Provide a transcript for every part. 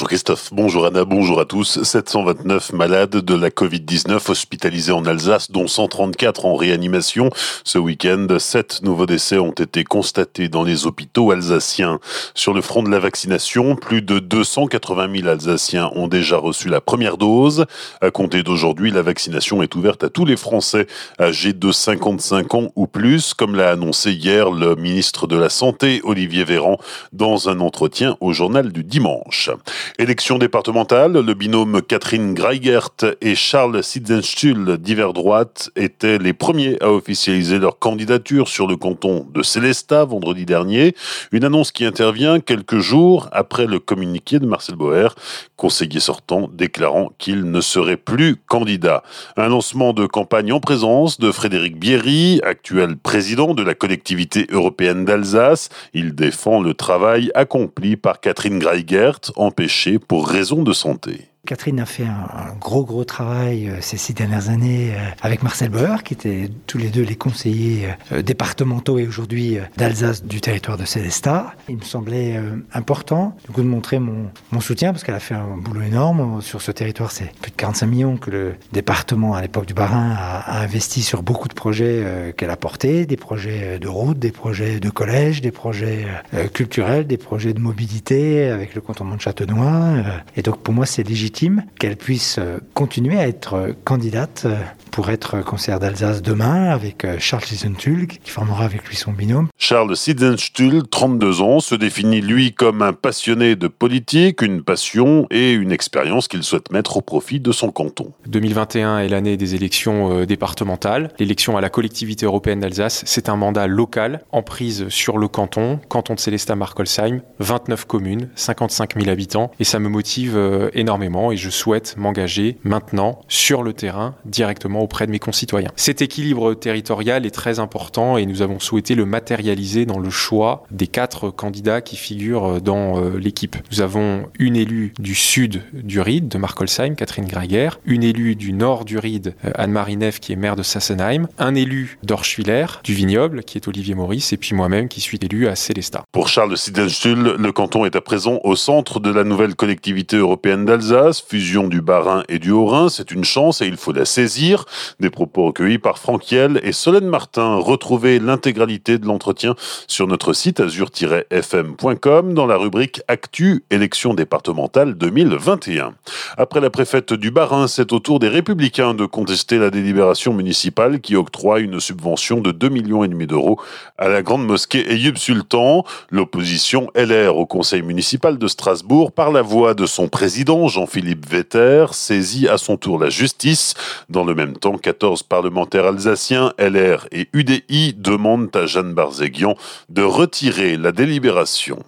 Bonjour Christophe, bonjour Anna, bonjour à tous. 729 malades de la Covid-19 hospitalisés en Alsace, dont 134 en réanimation. Ce week-end, 7 nouveaux décès ont été constatés dans les hôpitaux alsaciens. Sur le front de la vaccination, plus de 280 000 Alsaciens ont déjà reçu la première dose. À compter d'aujourd'hui, la vaccination est ouverte à tous les Français âgés de 55 ans ou plus, comme l'a annoncé hier le ministre de la Santé, Olivier Véran, dans un entretien au journal du dimanche. Élection départementale, le binôme Catherine Greigert et Charles Sidenstuhl d'hiver droite étaient les premiers à officialiser leur candidature sur le canton de Célestat vendredi dernier. Une annonce qui intervient quelques jours après le communiqué de Marcel Boer, conseiller sortant, déclarant qu'il ne serait plus candidat. Un lancement de campagne en présence de Frédéric Bierry, actuel président de la collectivité européenne d'Alsace. Il défend le travail accompli par Catherine Greigert, empêchée pour raison de santé. Catherine a fait un, gros gros travail euh, ces six dernières années euh, avec Marcel Bauer, qui étaient tous les deux les conseillers euh, départementaux et aujourd'hui d'Alsace du territoire de Célestat. Il me semblait important du coup, de montrer mon, mon soutien parce qu'elle a fait un boulot énorme sur ce territoire. C'est plus de 45 millions que le département à l'époque du Barin a, investi sur beaucoup de projets qu'elle a portés, des projets de route, des projets de collège, des projets culturels, des projets de mobilité avec le cantonnement de Châtenois. Et donc pour moi c'est légitime qu'elle puisse continuer à être candidate euh, pour être conseillère d'Alsace demain avec Charles Sidenstuhl qui formera avec lui son binôme. Charles Sidenstuhl, 32 ans, se définit lui comme un passionné de politique, une passion et une expérience qu'il souhaite mettre au profit de son canton. 2021 est l'année des élections départementales. L'élection à la collectivité européenne d'Alsace, c'est un mandat local en prise sur le canton, canton de Célestat-Markolsheim, 29 communes, 55 000 habitants et ça me motive énormément et je souhaite m'engager maintenant sur le terrain directement auprès de mes concitoyens. Cet équilibre territorial est très important et nous avons souhaité le matérialiser dans le choix des quatre candidats qui figurent dans euh, l'équipe. Nous avons une élue du sud du Ride, de Markolsheim, Catherine Greger, une élue du nord du Ride, euh, Anne-Marie Neff, qui est maire de Sassenheim, un élu d'Orschwiller, du Vignoble, qui est Olivier Maurice, et puis moi-même qui suis élu à Célestat. Pour Charles Sidenstuhl, le canton est à présent au centre de la nouvelle collectivité européenne d'Alsace fusion du Bas-Rhin et du Haut-Rhin, c'est une chance et il faut la saisir. Des propos recueillis par Franck Hiel et Solène Martin. Retrouvez l'intégralité de l'entretien sur notre site azur-fm.com dans la rubrique Actu élection départementale 2021. Après la préfète du Bas-Rhin, c'est au tour des Républicains de contester la délibération municipale qui octroie une subvention de 2 millions d'euros à la grande mosquée Eyub Sultan. L'opposition LR au conseil municipal de Strasbourg par la voix de son président Jean-Philippe Philippe Vetter saisit à son tour la justice. Dans le même temps, 14 parlementaires alsaciens, LR et UDI, demandent à Jeanne Barzéguian de retirer la délibération.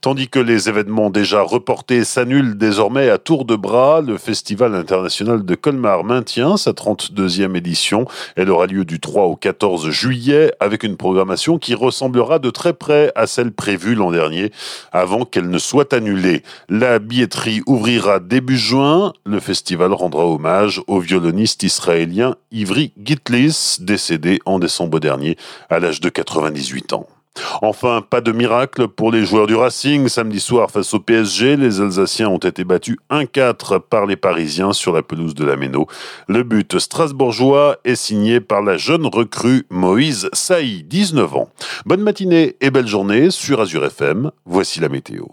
Tandis que les événements déjà reportés s'annulent désormais à tour de bras, le Festival international de Colmar maintient sa 32e édition. Elle aura lieu du 3 au 14 juillet avec une programmation qui ressemblera de très près à celle prévue l'an dernier avant qu'elle ne soit annulée. La billetterie ouvrira début juin. Le festival rendra hommage au violoniste israélien Ivry Gitlis, décédé en décembre dernier à l'âge de 98 ans. Enfin, pas de miracle pour les joueurs du Racing. Samedi soir, face au PSG, les Alsaciens ont été battus 1-4 par les Parisiens sur la pelouse de la Méno. Le but strasbourgeois est signé par la jeune recrue Moïse Saï, 19 ans. Bonne matinée et belle journée sur Azure FM. Voici la météo.